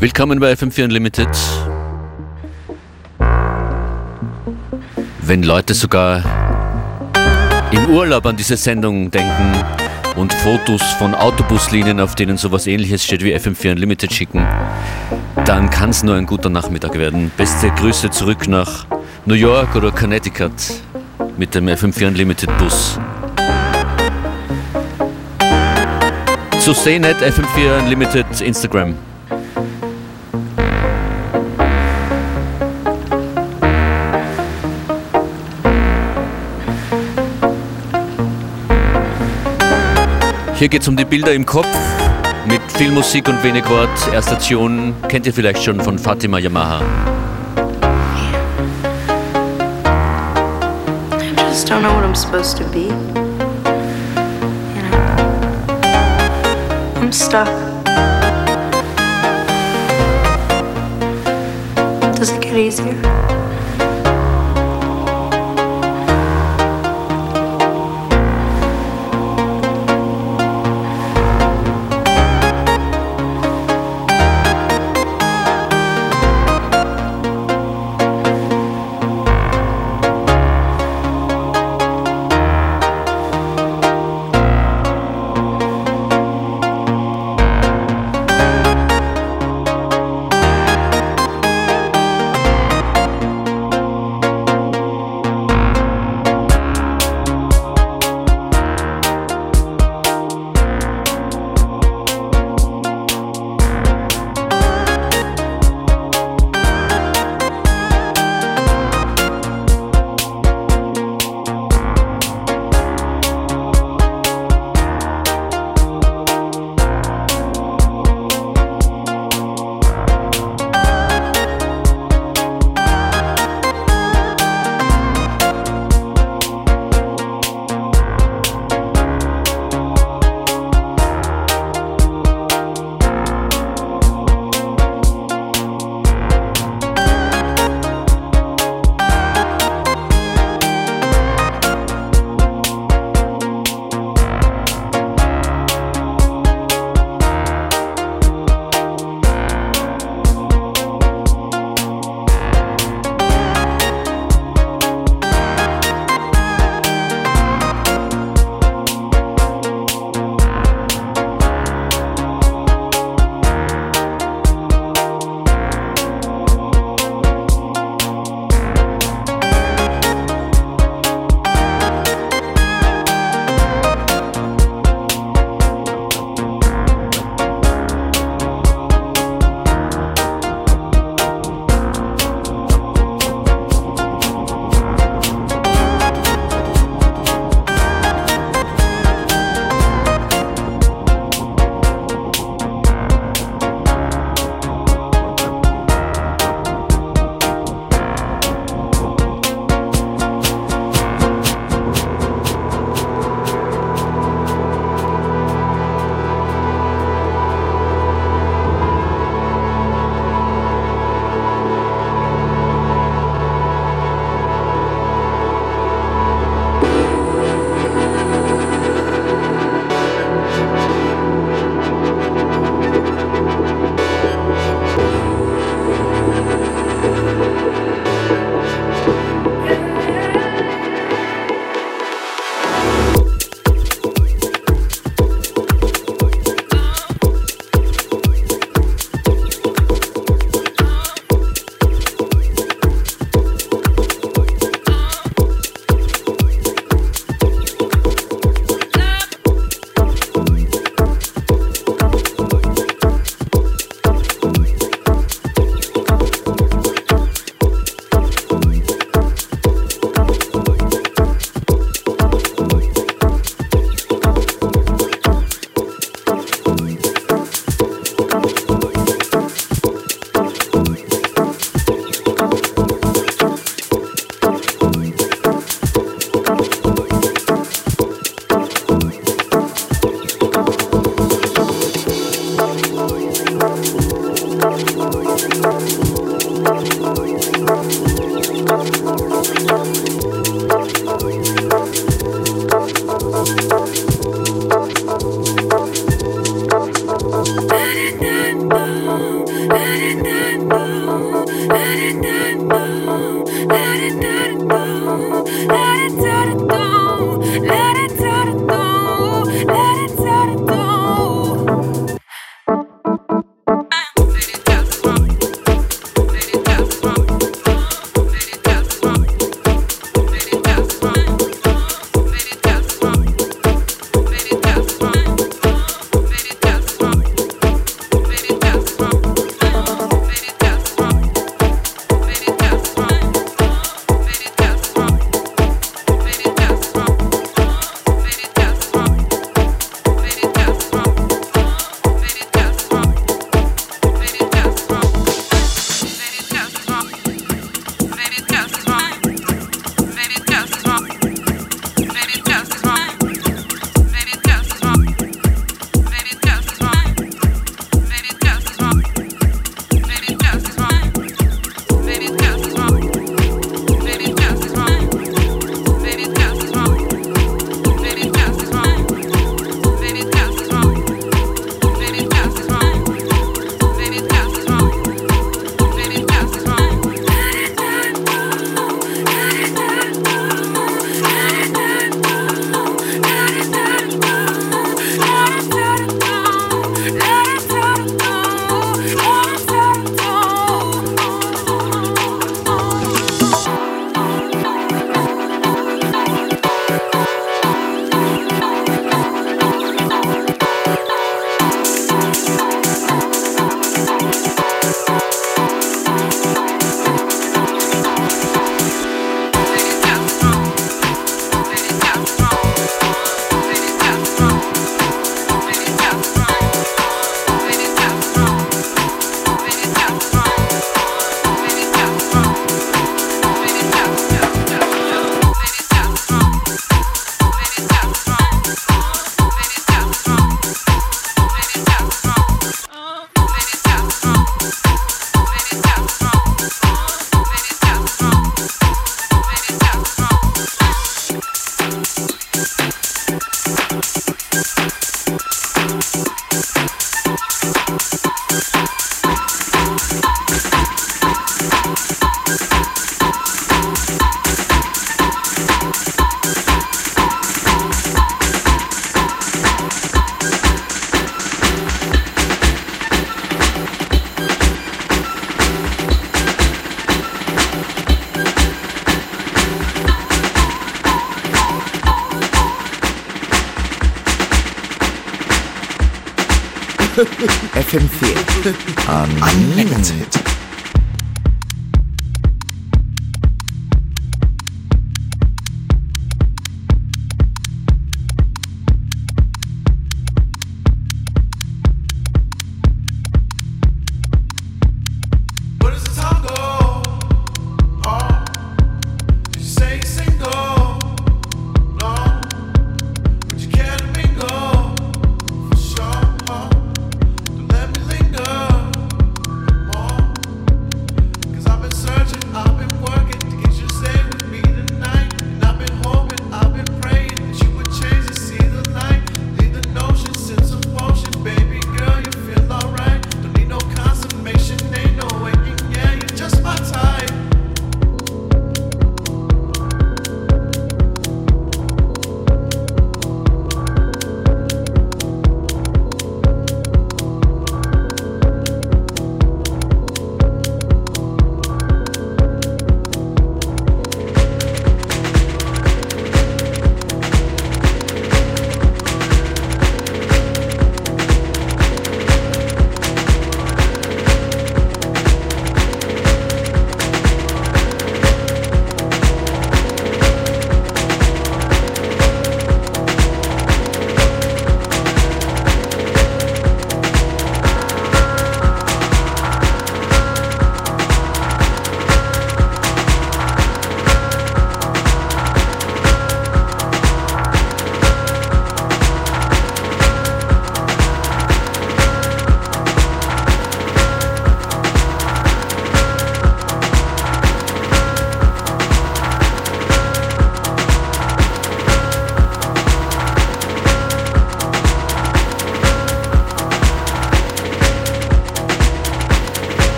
Willkommen bei FM4 Unlimited. Wenn Leute sogar im Urlaub an diese Sendung denken und Fotos von Autobuslinien, auf denen sowas ähnliches steht wie FM4 Unlimited schicken, dann kann es nur ein guter Nachmittag werden. Beste Grüße zurück nach New York oder Connecticut mit dem FM4 Unlimited Bus. Zu sehen at FM4 Unlimited Instagram. Hier geht es um die Bilder im Kopf mit viel Musik und wenig Wort. Erste Station kennt ihr vielleicht schon von Fatima Yamaha. I just don't know what I'm supposed to be. You know, I'm stuck. Does it get easier?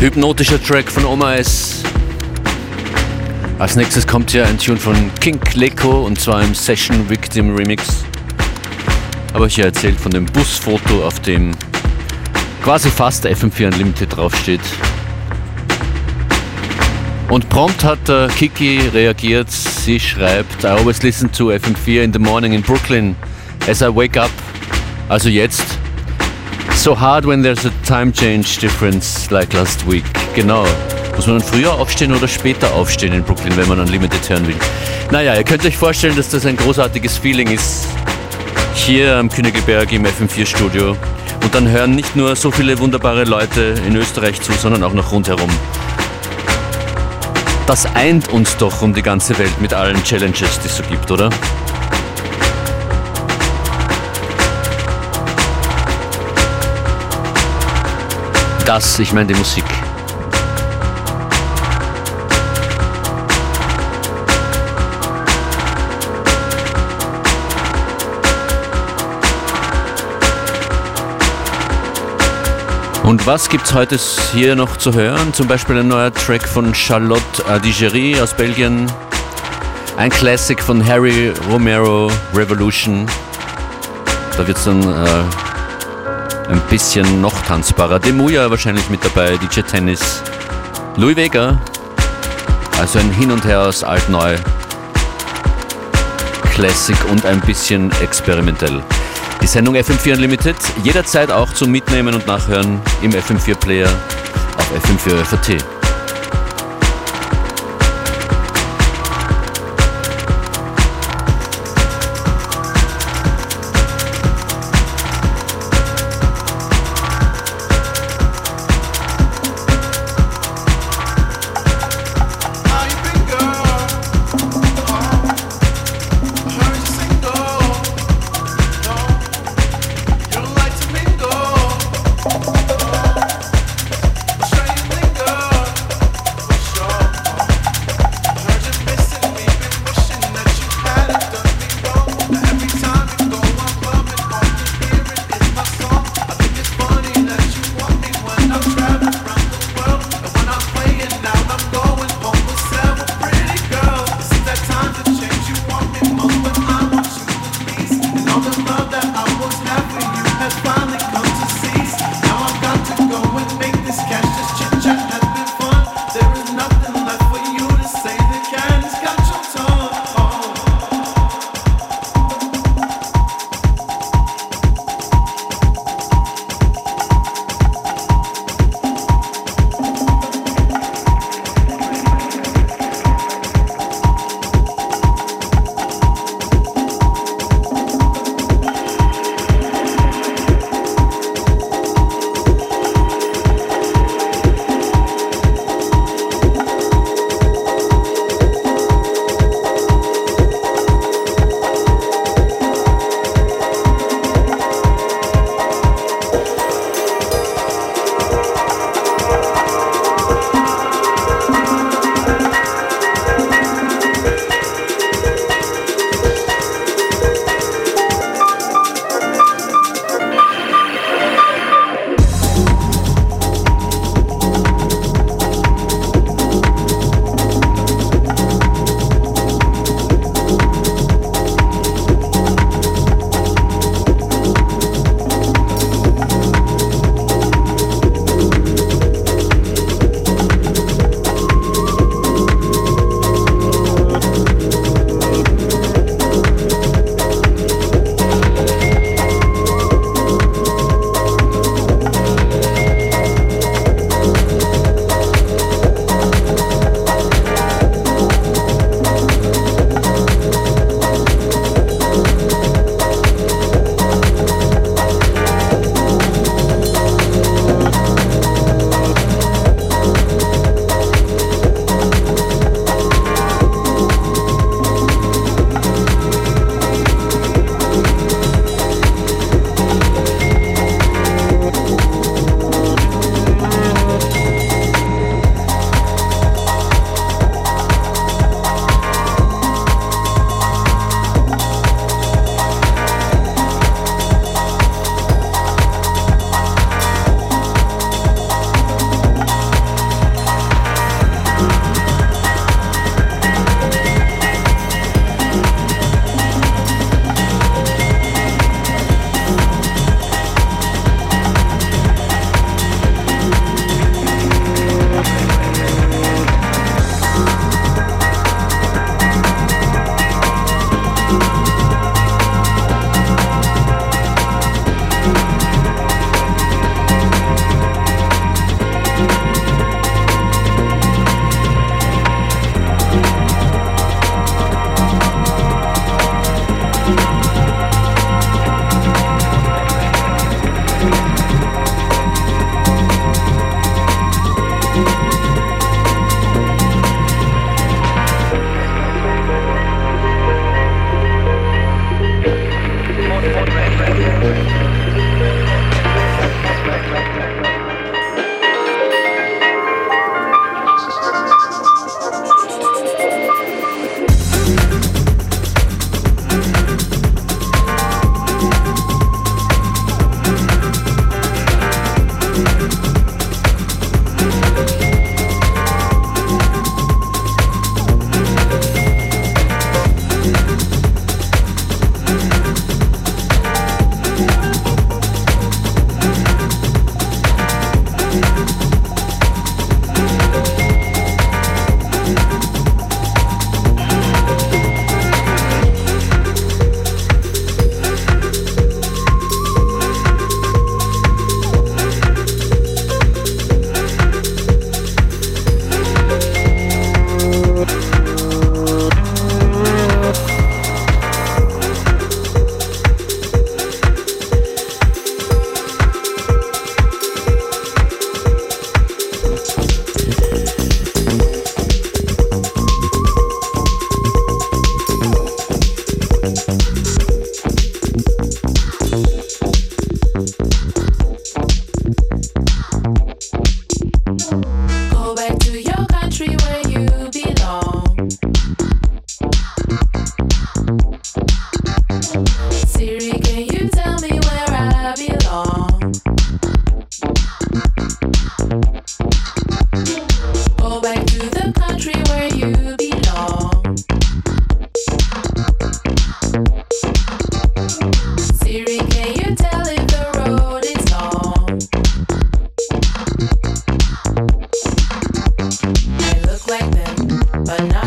Hypnotischer Track von Oma S. Als nächstes kommt hier ein Tune von King Leko und zwar im Session Victim Remix. Aber hier erzählt von dem Busfoto, auf dem quasi fast FM4 Unlimited draufsteht. Und prompt hat äh, Kiki reagiert. Sie schreibt: I always listen to FM4 in the morning in Brooklyn as I wake up. Also jetzt so hard when there's a time change difference like last week. Genau. Muss man dann früher aufstehen oder später aufstehen in Brooklyn, wenn man Unlimited hören will? Naja, ihr könnt euch vorstellen, dass das ein großartiges Feeling ist. Hier am Königelberg im FM4-Studio. Und dann hören nicht nur so viele wunderbare Leute in Österreich zu, sondern auch noch rundherum. Das eint uns doch um die ganze Welt mit allen Challenges, die es so gibt, oder? Das, ich meine die Musik. Und was gibt's heute hier noch zu hören? Zum Beispiel ein neuer Track von Charlotte Adigerie aus Belgien. Ein Classic von Harry Romero, Revolution. Da wird's dann äh, ein bisschen noch tanzbarer. Demuya wahrscheinlich mit dabei, DJ Tennis, Louis Vega, also ein Hin und Her aus alt-neu, Classic und ein bisschen experimentell. Die Sendung FM4 Unlimited jederzeit auch zum Mitnehmen und Nachhören im FM4 Player auf FM4 FAT.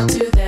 to them.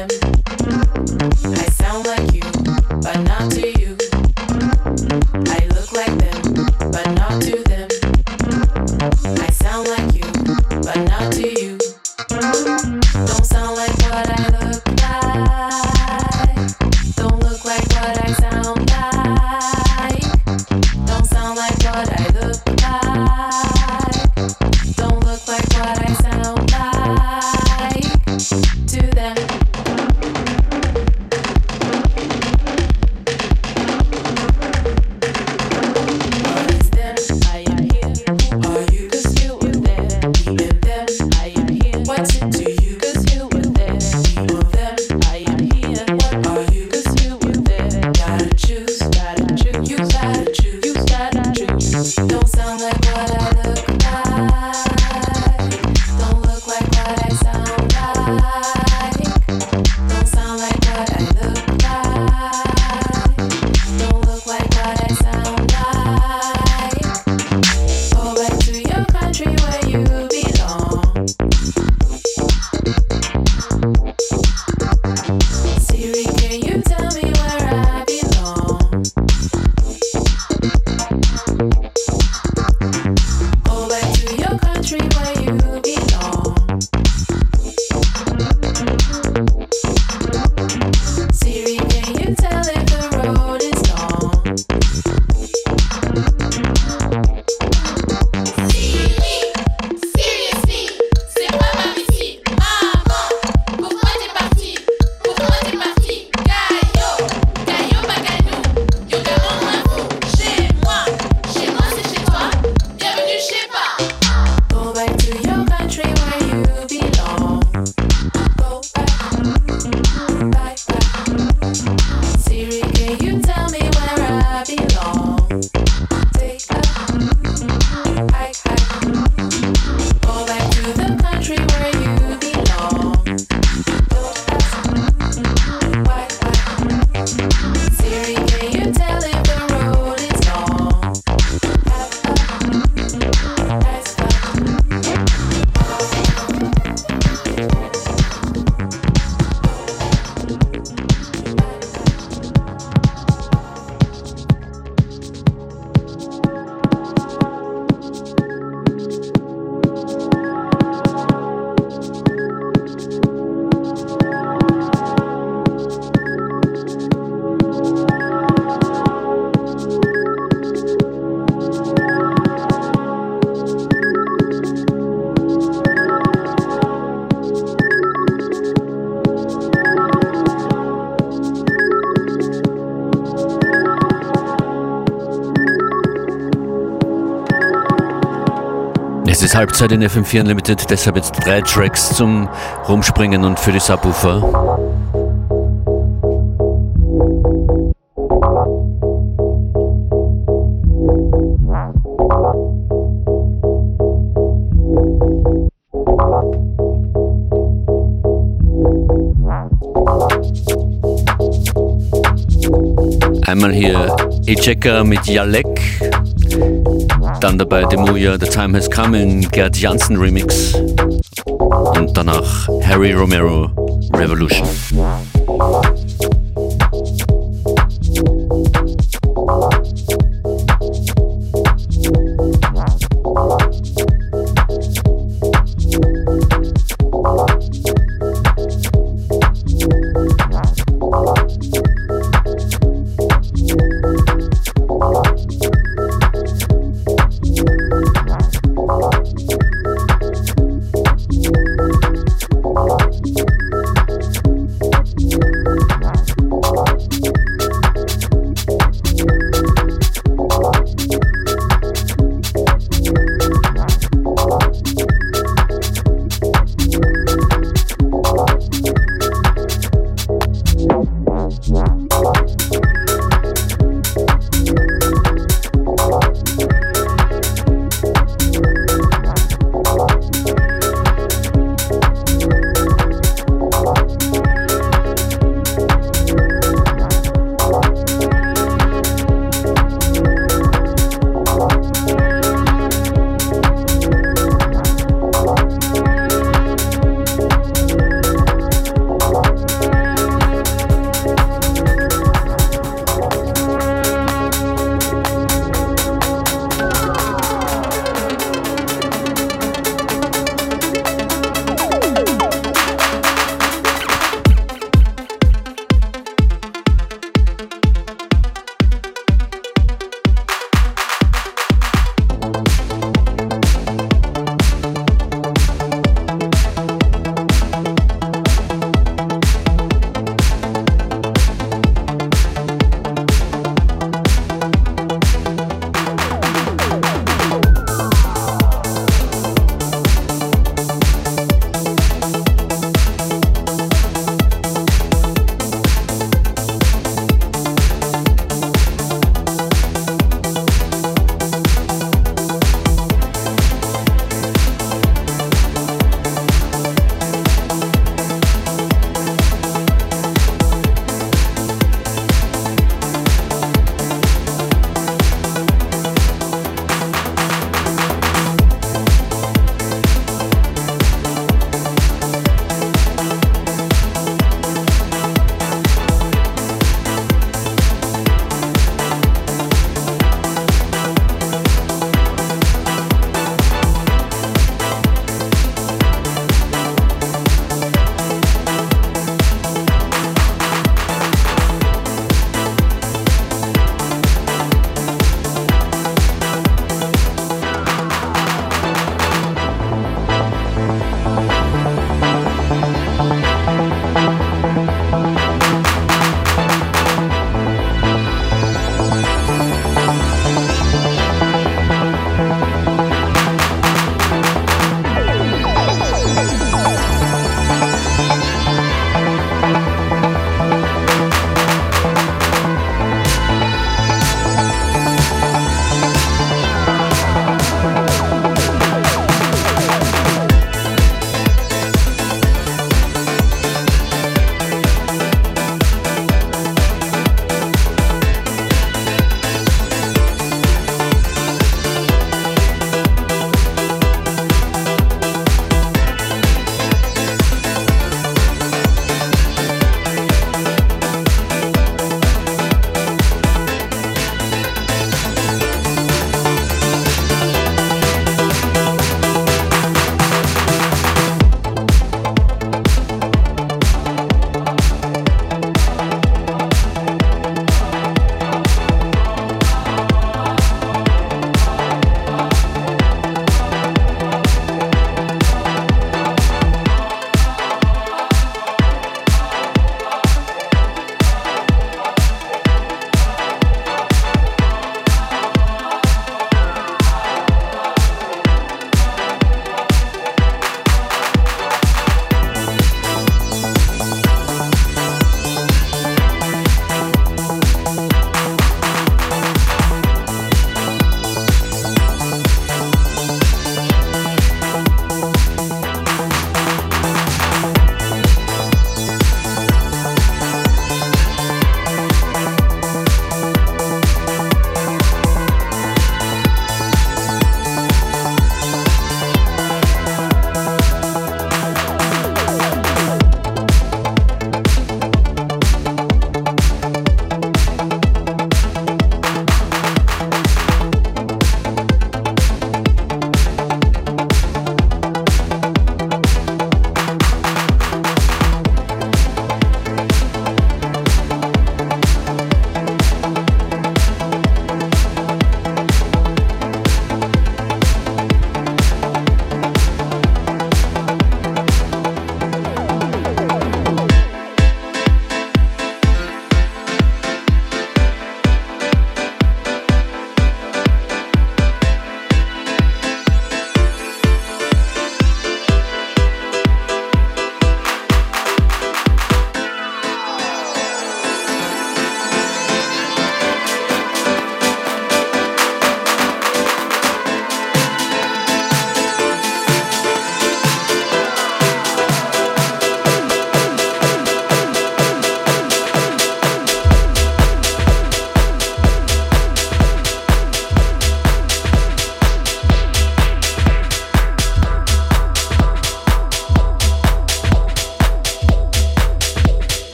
Halbzeit in FM4 Unlimited, deshalb jetzt drei Tracks zum Rumspringen und für die Subwoofer. Einmal hier E-Checker mit Jalek dann dabei Demuya The Time Has Come in Gerd Janssen Remix. Und danach Harry Romero Revolution.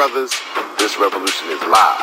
brothers, this revolution is live.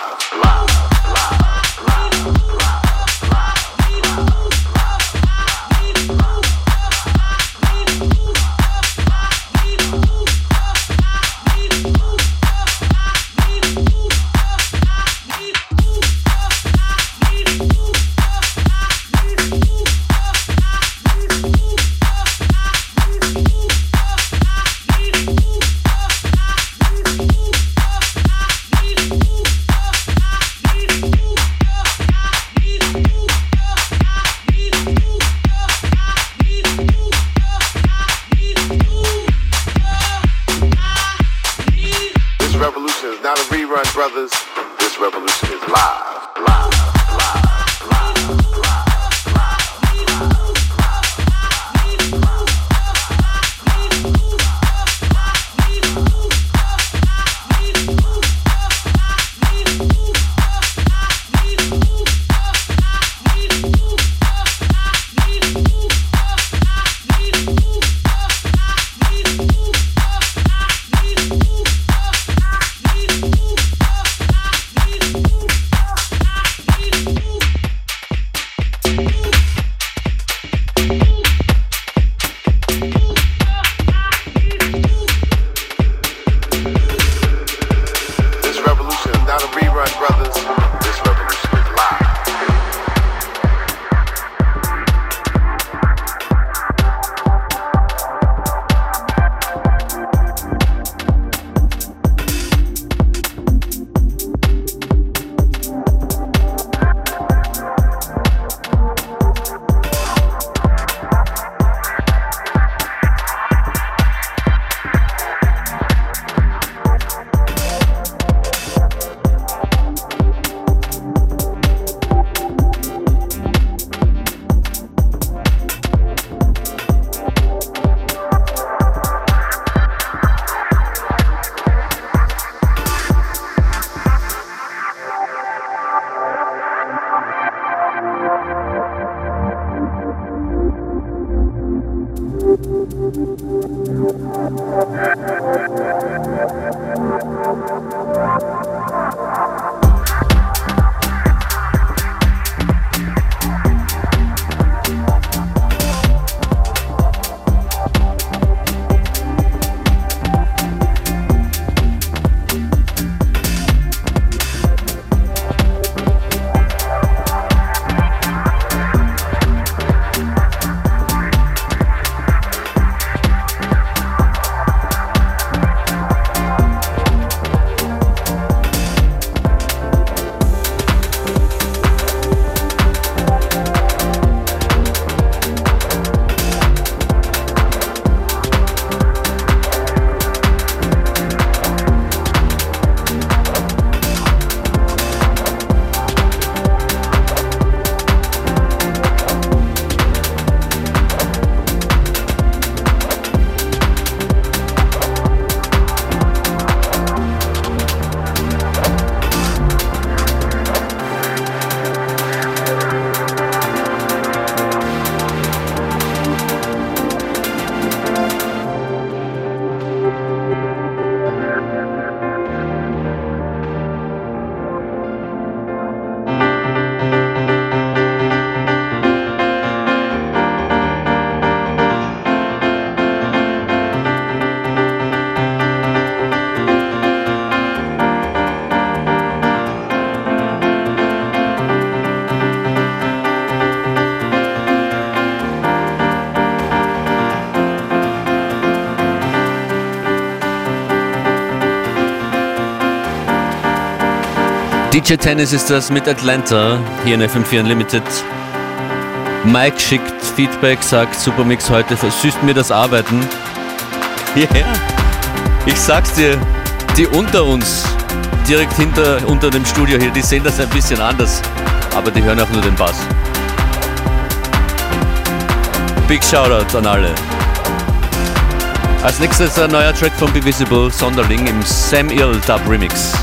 DJ Tennis ist das mit Atlanta, hier in FM4 Unlimited. Mike schickt Feedback, sagt Supermix heute versüßt mir das Arbeiten. Yeah. ich sag's dir, die unter uns, direkt hinter unter dem Studio hier, die sehen das ein bisschen anders, aber die hören auch nur den Bass. Big Shoutout an alle. Als nächstes ein neuer Track von Be Visible, Sonderling im Sam Ill Dub Remix.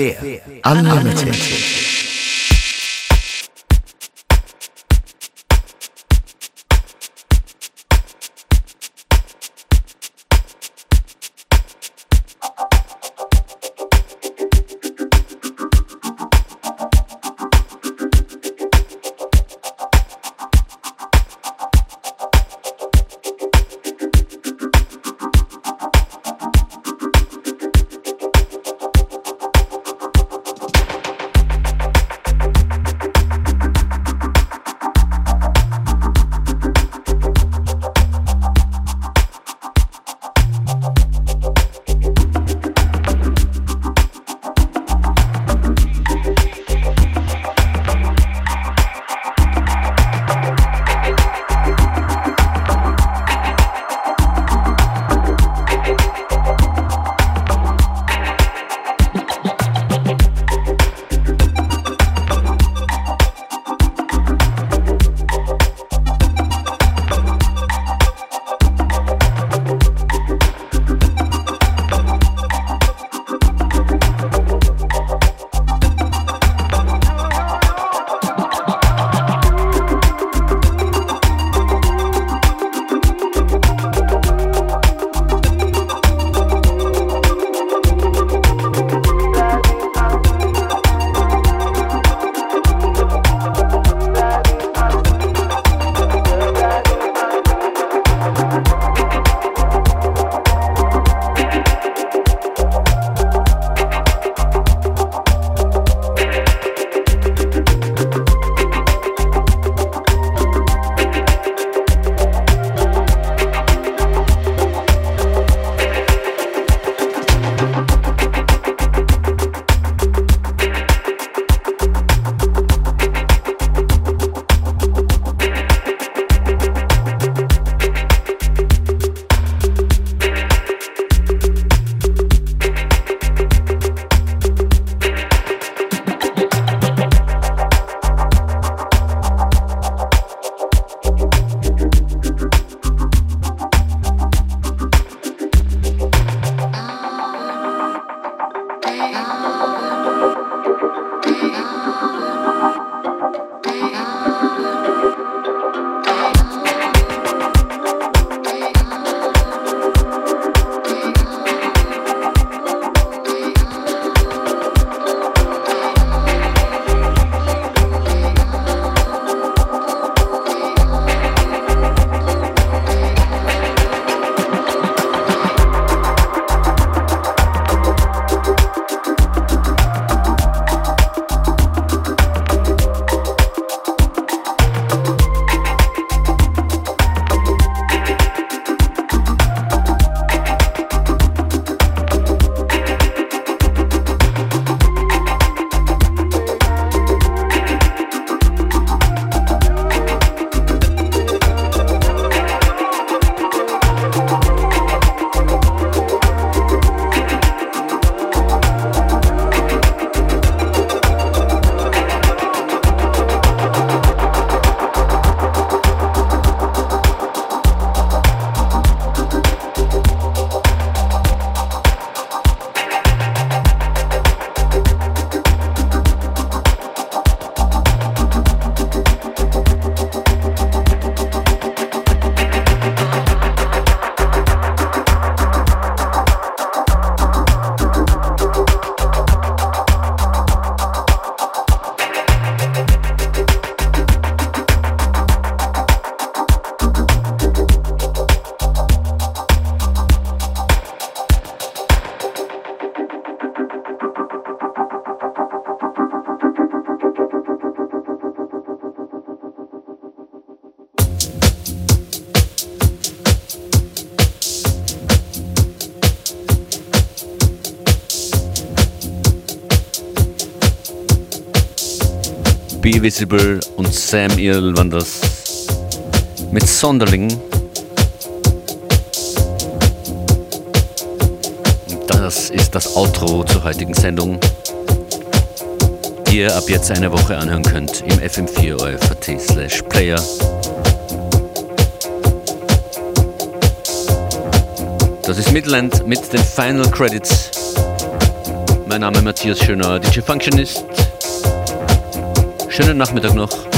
Fair. Unlimited. Be Visible und Sam Earl waren das mit Sonderling. Das ist das Outro zur heutigen Sendung, die ihr ab jetzt eine Woche anhören könnt im FM4 OFAT slash Player. Das ist Midland mit den Final Credits. Mein Name ist Matthias Schöner, DJ Functionist. Schönen Nachmittag noch.